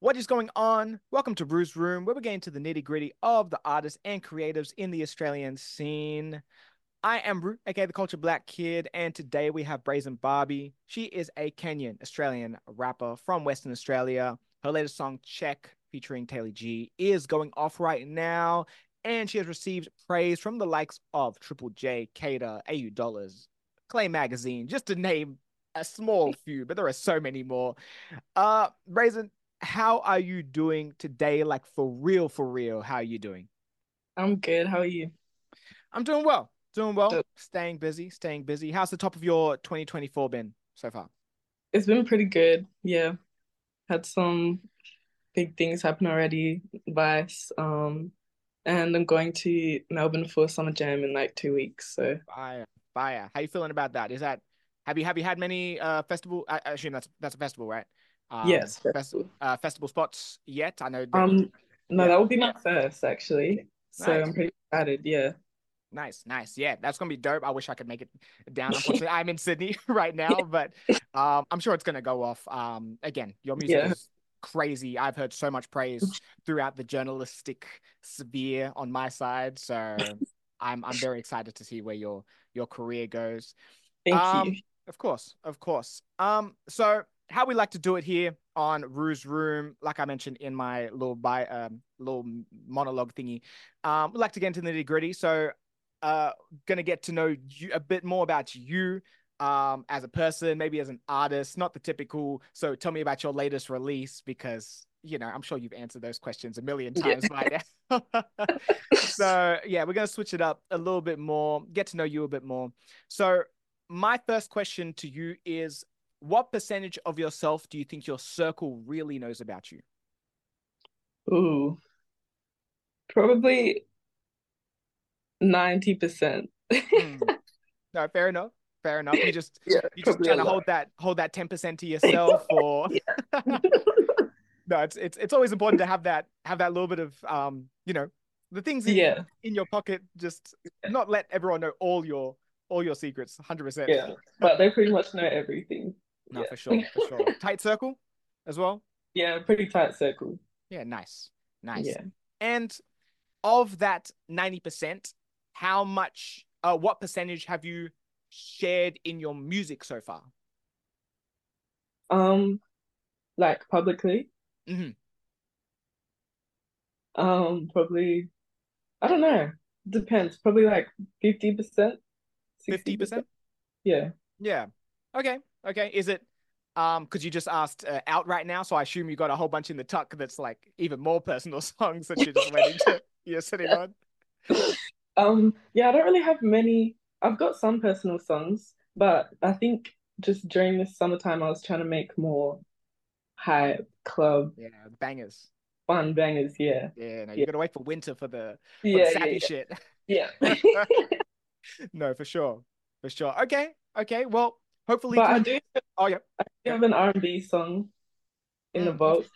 What is going on? Welcome to Ruu's Room, where we're getting to the nitty gritty of the artists and creatives in the Australian scene. I am Ru, aka the Culture Black Kid, and today we have Brazen Barbie. She is a Kenyan Australian rapper from Western Australia. Her latest song, Check, featuring Taylor G, is going off right now, and she has received praise from the likes of Triple J, Cater, AU Dollars, Clay Magazine, just to name a small few, but there are so many more. Uh, Brazen, how are you doing today? Like for real, for real, how are you doing? I'm good. How are you? I'm doing well. Doing well. Staying busy, staying busy. How's the top of your 2024 been so far? It's been pretty good. Yeah. Had some big things happen already. Vice. Um, and I'm going to Melbourne for Summer Jam in like two weeks. So fire, fire. How you feeling about that? Is that have you have you had many uh festival? I, I assume that's that's a festival, right? Um, yes, festival. uh, festival spots yet? I know. That, um, no, yeah. that will be my first actually. So nice. I'm pretty excited. Yeah. Nice, nice. Yeah, that's gonna be dope. I wish I could make it down. Unfortunately, I'm in Sydney right now, but um, I'm sure it's gonna go off. Um, again, your music yeah. is crazy. I've heard so much praise throughout the journalistic sphere on my side, so I'm I'm very excited to see where your your career goes. Thank um, you. Of course, of course. Um, so how we like to do it here on Ruu's Room, like I mentioned in my little by um little monologue thingy, um, we like to get into the nitty gritty. So, uh, gonna get to know you a bit more about you, um, as a person, maybe as an artist, not the typical. So, tell me about your latest release because you know I'm sure you've answered those questions a million times yeah. by now. so, yeah, we're gonna switch it up a little bit more, get to know you a bit more. So, my first question to you is what percentage of yourself do you think your circle really knows about you? Ooh, probably 90%. mm. No, fair enough. Fair enough. You just yeah, you just trying to hold that hold that 10% to yourself or no, it's it's it's always important to have that have that little bit of um, you know, the things in, yeah. in your pocket, just not let everyone know all your all your secrets, hundred percent. Yeah, but they pretty much know everything. No, yeah. for sure, for sure. tight circle as well. Yeah, pretty tight circle. Yeah, nice, nice. Yeah. And of that ninety percent, how much? Uh, what percentage have you shared in your music so far? Um, like publicly. Mm-hmm. Um, probably. I don't know. Depends. Probably like fifty percent. Fifty percent. Yeah. Yeah. Okay. Okay. Is it um because you just asked uh, out right now, so I assume you got a whole bunch in the tuck that's like even more personal songs that you're just waiting to you're sitting on. Um. Yeah, I don't really have many. I've got some personal songs, but I think just during this summertime, I was trying to make more hype club. Yeah, bangers. Fun bangers. Yeah. Yeah. No, you yeah. gotta wait for winter for the, for yeah, the sappy yeah, shit. Yeah. no, for sure. For sure. Okay. Okay. Well, Hopefully, but I do. Oh yeah, I do have an R and B song in mm. the vault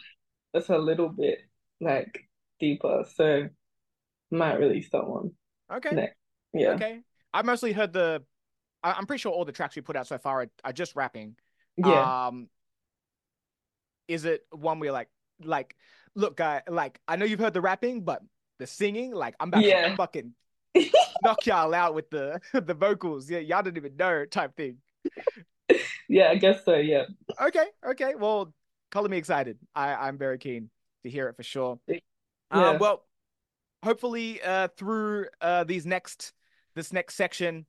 that's a little bit like deeper, so might release that one. Okay. Next. Yeah. Okay. I mostly heard the. I, am pretty sure all the tracks we put out so far are, are just rapping. Yeah. Um. Is it one where like like look guy like I know you've heard the rapping, but the singing like I'm about yeah. to fucking knock y'all out with the the vocals. Yeah, y'all didn't even know type thing yeah, I guess so. Yeah. Okay. Okay. Well, color me excited. I I'm very keen to hear it for sure. Yeah. Um, well, hopefully, uh, through uh these next this next section,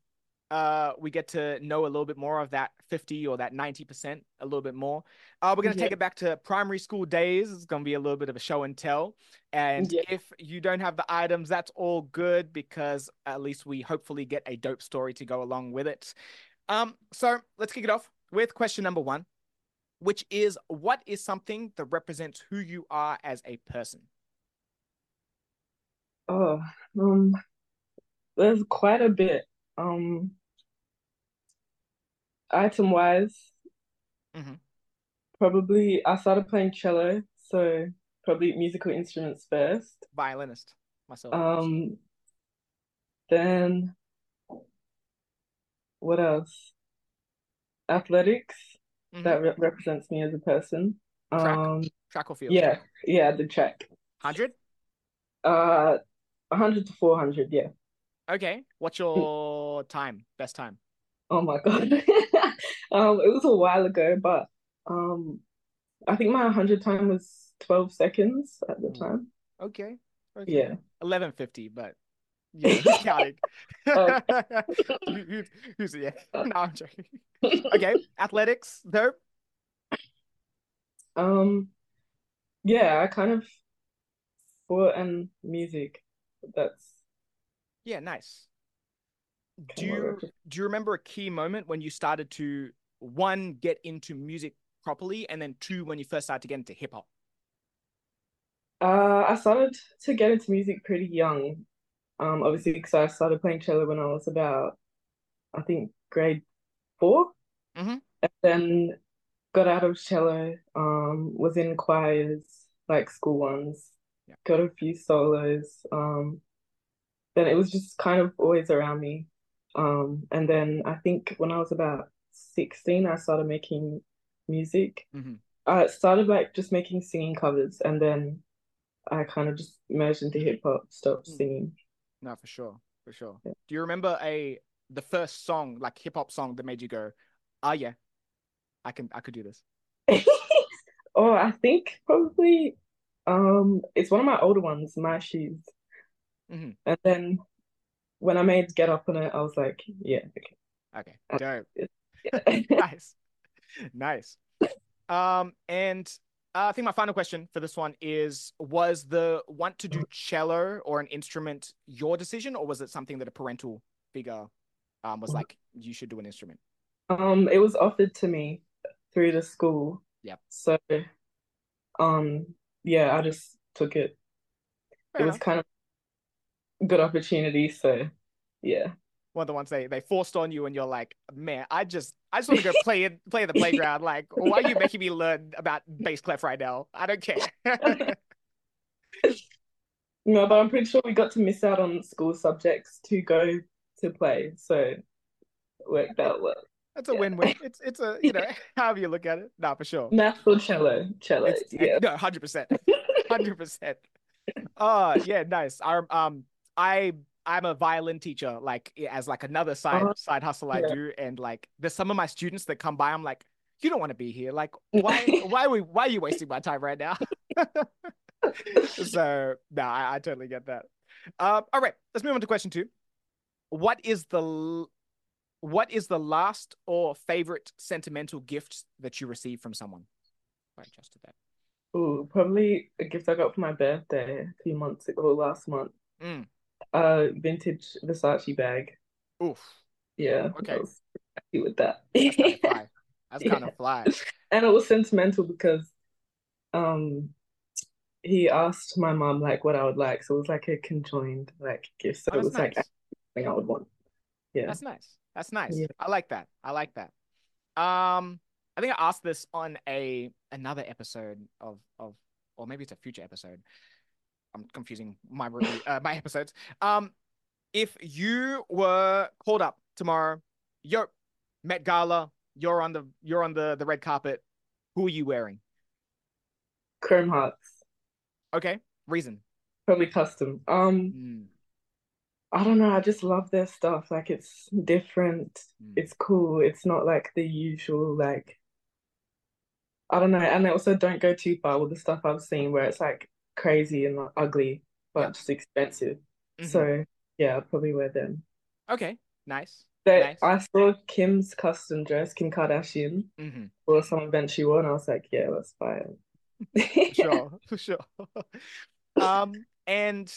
uh, we get to know a little bit more of that 50 or that 90% a little bit more. Uh, we're going to yeah. take it back to primary school days. It's going to be a little bit of a show and tell. And yeah. if you don't have the items, that's all good because at least we hopefully get a dope story to go along with it. Um, so let's kick it off with question number one, which is what is something that represents who you are as a person? Oh, um, there's quite a bit. Um, item wise, mm-hmm. probably I started playing cello, so probably musical instruments first. Violinist myself. Um, then what else? Athletics. Mm-hmm. That re- represents me as a person. Track? Um, Track or field? yeah, yeah, the track. 100? Uh, 100 to 400, yeah. Okay. What's your time? Best time? Oh my God. Um, it was a while ago, but um, I think my 100 time was 12 seconds at the time. Okay. Okay. Yeah. 1150, but yeah, who's counting? Oh. Who- who- who's yeah? No, I'm joking. Okay, athletics though. Um, yeah, I kind of sport and music. That's Yeah, nice. Do kind of what I you do you remember a key moment when you started to one get into music properly, and then two when you first started to get into hip hop? Uh, I started to get into music pretty young. Um, obviously, because I started playing cello when I was about, I think, grade four. Mhm. And then got out of cello, um, was in choirs, like school ones, Yeah. got a few solos. Um, then it was just kind of always around me. Um, and then I think when I was about 16, I started making music. Mhm. I started like just making singing covers, and then I kind of just merged into hip hop, stopped Mm. singing. No, for sure, for sure. Yeah. Do you remember a the first song, like hip hop song, that made you go, "Ah, yeah, I can, I could do this." Oh, I think probably um it's one of my older ones, My Shoes. Mhm. And then when I made Get Up on it, I was like, yeah, okay. Okay, Uh, dope. Yeah. nice, nice. Um, and uh, I think my final question for this one is: Was the want to do cello or an instrument your decision, or was it something that a parental figure um was like, you should do an instrument? Um, it was offered to me through the school. Yep. So um yeah, I just took it. Fair It was kind of a good opportunity, so yeah. One of the ones they they forced on you, and you're like, man, I just I just want to go play in play in the playground. Like, why are you making me learn about bass clef right now? I don't care. No, but I'm pretty sure we got to miss out on school subjects to go to play, so worked out well. That's a Yeah. win-win. It's it's a you know however you look at it. Nah, for sure. Math or cello? Cello, It's yeah. no, hundred percent, hundred percent. Oh yeah, nice. I um I I'm a violin teacher, like as like another side Uh-huh. side hustle I Yeah. do, and like there's some of my students that come by. I'm like, you don't want to be here. Like, why why are we why are you wasting my time right now? so no, I, I totally get that. Um, all right, let's move on to question two. What is the what is the last or favorite sentimental gift that you received from someone? I adjusted that. Ooh, probably a gift I got for my birthday a few months ago, last month. Mm. Uh, vintage Versace bag. Oof, Yeah, Okay. I was happy with that. that's kind of fly. That's kind Yeah. of fly. And it was sentimental because um he asked my mom like what I would like, so it was like a conjoined like gift. So Oh, it was like nice. everything I would want. Yeah. That's nice. That's nice. Yeah. I like that. I like that. Um, I think I asked this on a another episode of of, or maybe it's a future episode. I'm confusing my uh, my episodes. Um, if you were called up tomorrow, yo, Met Gala, you're on the you're on the the red carpet. Who are you wearing? Chrome Hearts. Okay, reason. Probably custom. Um, Mm, I don't know, I just love their stuff. Like it's different. mm. It's cool. It's not like the usual like I don't know, and they also don't go too far with the stuff I've seen where it's like crazy and like, ugly, but Yeah. just expensive. Mhm. So yeah, I'd probably wear them. Okay, nice. They, Nice. I saw Kim's custom dress, Kim Kardashian, hmm for some event she wore, and I was like, yeah, let's buy it. sure, for sure. Um, and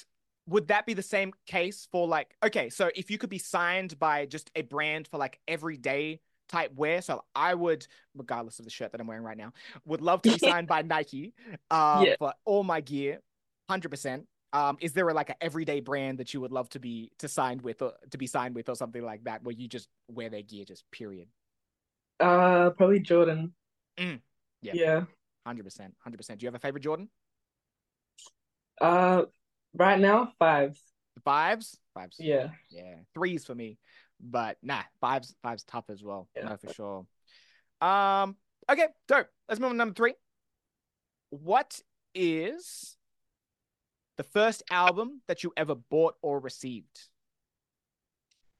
would that be the same case for like, okay, so if you could be signed by just a brand for like everyday type wear, so I would, regardless of the shirt that I'm wearing right now, would love to be signed by Nike, um, Yeah. for all my gear, hundred percent. Um, is there a, like an everyday brand that you would love to be to signed with or to be signed with or something like that, where you just wear their gear, just period, Uh, probably Jordan. Mm, yeah. Yeah. hundred percent, hundred percent. Do you have a favorite Jordan? Uh, right now, fives. Fives, fives. Yeah. Yeah, threes for me, but nah, fives fives tough as well. Yeah. No, for sure. Um, okay, so Let's move on to number three. what is the first album that you ever bought or received?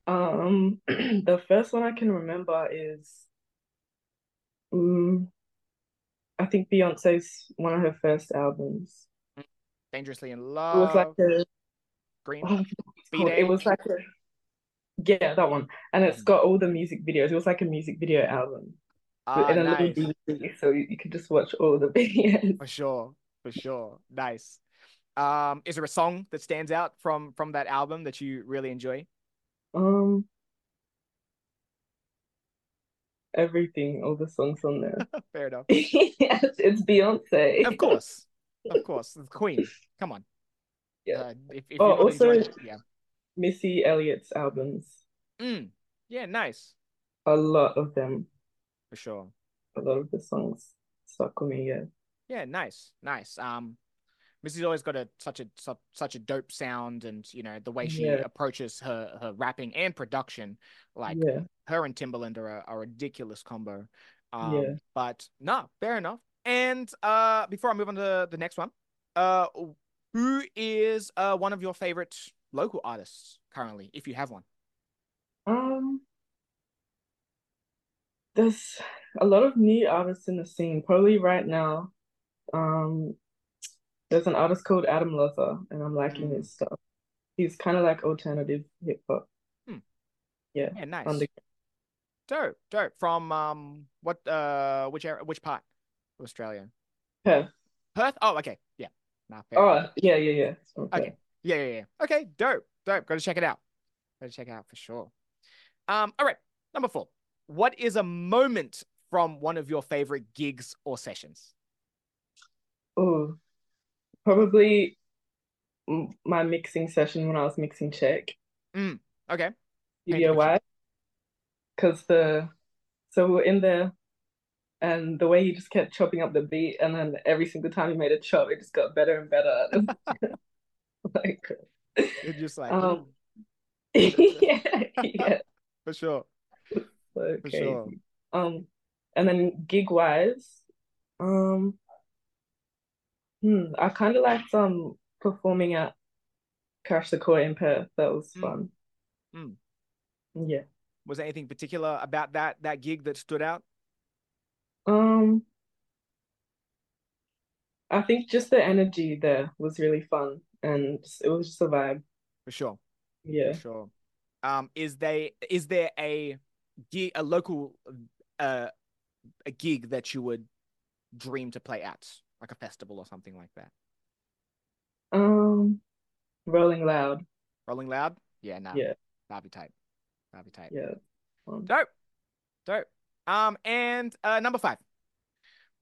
Um, the first one I can remember is, um, I think Beyonce's one of her first albums. Dangerously in Love. It Love. was like a, Green. oh, I forgot what it's called. It was like a, yeah, that one. And it's got all the music videos. It was like a music video album Ah, in a little. DVD, so you, you could just watch all the videos. For sure. For sure. Nice. Um, is there a song that stands out from from that album that you really enjoy? Um, everything, all the songs on there. Fair enough. Yes, it's Beyonce. Of course. Of course. The Queen. Come on. Yeah. Uh, if, if Oh, also- enjoying yeah. Missy Elliott's albums, Mm. Yeah, nice. a lot of them, For sure. a lot of the songs stuck with me. Yeah, Yeah, nice, nice. Um, Missy's always got a such a su- such a dope sound, and you know the way she Yeah. approaches her her rapping and production, like yeah, her and Timbaland are a, a ridiculous combo. Um, Yeah. but no, fair enough. And uh, before I move on to the next one, uh, who is uh one of your favorite local artists currently, if you have one? Um, there's a lot of new artists in the scene. Probably right now, um, there's an artist called Adam Loza, and I'm liking Mm. his stuff. He's kind of like alternative hip hop. Hmm. Yeah, Yeah, nice. under Dope, dope. From um, what uh, which area, which part of Australia? Perth. Perth. Oh, okay. Yeah. Nah. Oh, yeah, yeah, yeah. From Okay. Yeah, yeah, yeah. Okay, dope, dope. Got to check it out. Got to check it out for sure. Um, all right. Number four. What is a moment from one of your favorite gigs or sessions? Oh, probably my mixing session when I was mixing Check. Okay. Studio wide. Because the so we were in there and the way he just kept chopping up the beat and then every single time he made a chop it just got better and better. Like You're just like um yeah, yeah. for sure, So for sure. Um and then gig wise, um hmm, I kinda liked um performing at Crash the Core in Perth. That was Mm. fun. Mm. Yeah. Was there anything particular about that that gig that stood out? Um, I think just the energy there was really fun and it was just a vibe. For sure, Yeah. for sure. Um, is they is there a gig, a local, uh, a gig that you would dream to play at, like a festival or something like that? Um, Rolling Loud. Rolling Loud? Yeah, nah. Yeah. That'd be tight. That'd be tight. Yeah. Um, Dope. Dope. Um, and uh, number five.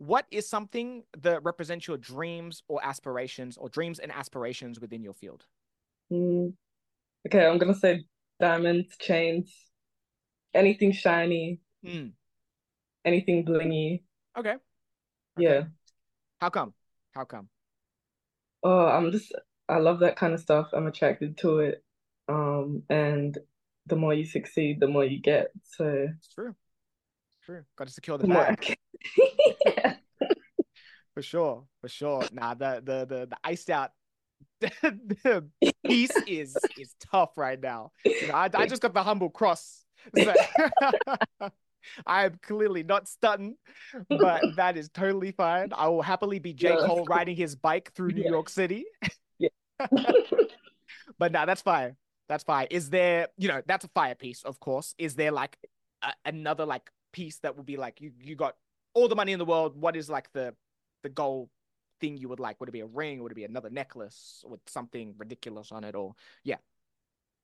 What is something that represents your dreams or aspirations or dreams and aspirations within your field? mm, okay, I'm gonna say diamonds, chains, anything shiny, Hmm. anything blingy. Okay. Yeah. How come? How come? Oh, I'm just I love that kind of stuff. I'm attracted to it. Um, and the more you succeed, the more you get. So It's true. It's true. Got to secure the bag. for sure. For sure. Nah, the the the, the iced out the piece is is tough right now. You know, I, I just got the humble cross. So I am clearly not stunting, but that is totally fine. I will happily be J. Yeah, Cole riding his bike through New Yeah. York City. Yeah. But nah, that's fine. That's fine. Is there, you know, that's a fire piece, of course. Is there like a, another like piece that would be like you you got all the money in the world? What is like the the goal thing you would like? Would it be a ring? Would it be another necklace with something ridiculous on it? Or yeah.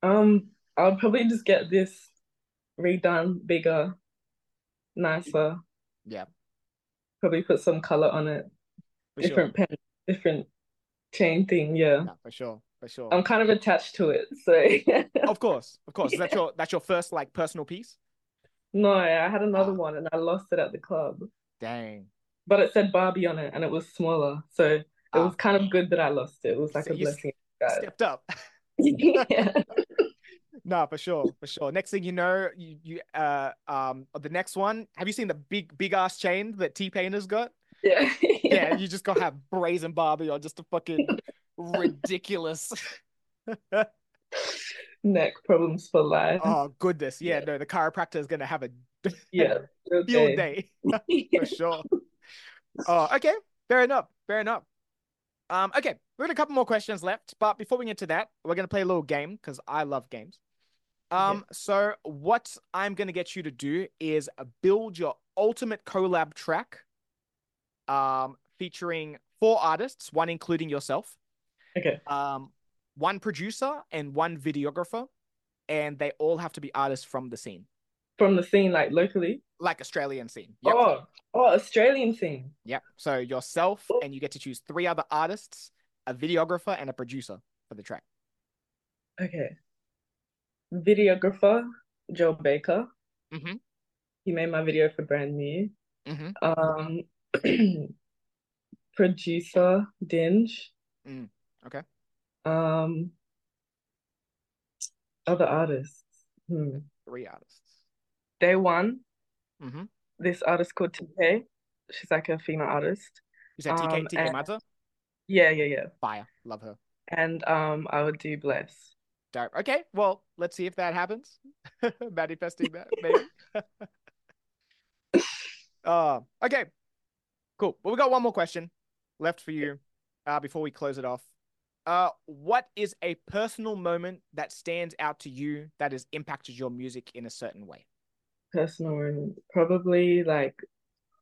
Um, I'll probably just get this redone, bigger, nicer. yeah, Probably put some color on it, for sure. different pen, different chain thing. Yeah, for sure, for sure. I'm kind of attached to it. So Of course, of course. That's your that's your first like personal piece. no, I had another Ah. one and I lost it at the club, Dang. But it said Barbie on it and it was smaller. So it Ah. was kind of good that I lost it. It was like So a blessing. in. Stepped up. Yeah. No, for sure, for sure. Next thing you know, you you uh um the next one. Have you seen the big big ass chain that T Pain has got? Yeah. Yeah, you just gotta have brazen Barbie or just a fucking ridiculous. Neck problems for life. Oh goodness, yeah, Yeah. no, the chiropractor is gonna have a Yeah. field Okay. day for sure. Oh, okay, fair enough, fair enough. Um, okay, we got a couple more questions left, but before we get to that, we're gonna play a little game because I love games. Um, so what I'm gonna get you to do is build your ultimate collab track, um, featuring four artists, one including yourself, Okay. um, one producer and one videographer, and they all have to be artists from the scene, From the scene, like locally. like Australian scene. Yep. Oh, oh, Australian scene. Yep. So yourself, and you get to choose three other artists, a videographer, and a producer for the track. Okay. Videographer, Joe Baker. Mm-hmm. He made my video for Brand New. Mm-hmm. Um, producer, Dinge. Mm, okay. Um, other artists. Hmm. Three artists. Day one, Mm-hmm. this artist called TK. She's like a female artist. You said TK Um, TK and- Mata? Yeah, yeah, yeah. Fire. Love her. And um, I would do Bless. Dope. Okay. Well, let's see if that happens. Manifesting that, maybe. uh, okay. Cool. Well, we got one more question left for you uh, before we close it off. Uh, what is a personal moment that stands out to you that has impacted your music in a certain way? Personal and Probably like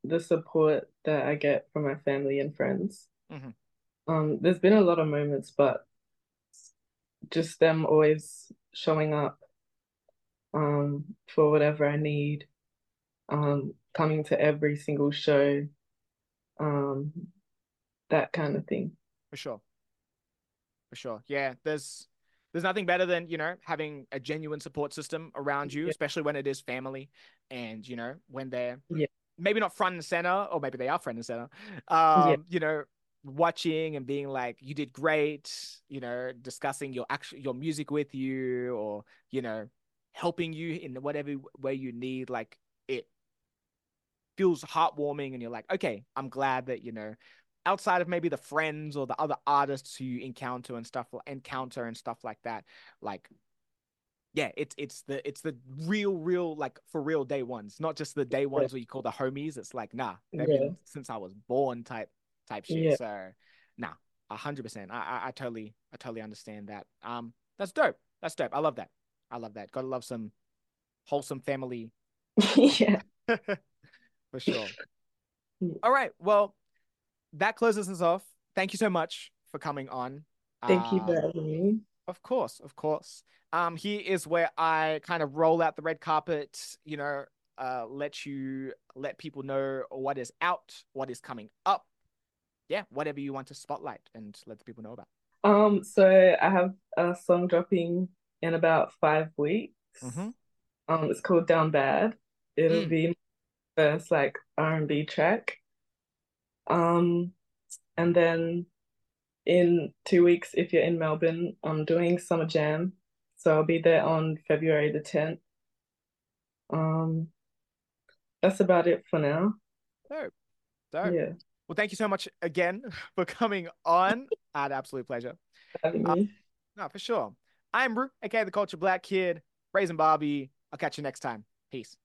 the support that I get from my family and friends. Mhm. Um, there's been a lot of moments, but just them always showing up um for whatever I need, um, coming to every single show, um, that kind of thing. For sure. For sure. Yeah, there's there's nothing better than, you know, having a genuine support system around you, Yeah. especially when it is family and, you know, when they're Yeah. maybe not front and center, or maybe they are front and center. Um, you know, watching and being like, you did great, you know, discussing your actual your music with you or, you know, helping you in whatever way you need, like it feels heartwarming and you're like, okay, I'm glad that, you know, outside of maybe the friends or the other artists who you encounter and stuff encounter and stuff like that like yeah it's it's the it's the real real like for real day ones not just the day ones where you call the homies it's like nah Yeah. been since i was born type type shit Yeah. so nah a hundred percent I, I i totally i totally understand that um that's dope that's dope i love that i love that gotta love some wholesome family Yeah. for sure. All right. Well, that closes us off. Thank you so much for coming on. Thank you for Um, having me. Of course, of course. Um, here is where I kind of roll out the red carpet, you know, uh, let you let people know what is out, what is coming up. Yeah, whatever you want to spotlight and let the people know about. Um, so I have a song dropping in about five weeks. Mhm. Um, it's called Down Bad. It'll Mm. be my first like R&B track. Um, and then in two weeks, if you're in Melbourne, I'm doing Summer Jam. So I'll be there on February the 10th. Um, that's about it for now. Dope. Dope. Yeah, Well, thank you so much again for coming on. I had absolute pleasure. having Uh. No, for sure. I'm Brew, aka the Culture Black Kid, Brazen Barbie. I'll catch you next time. Peace.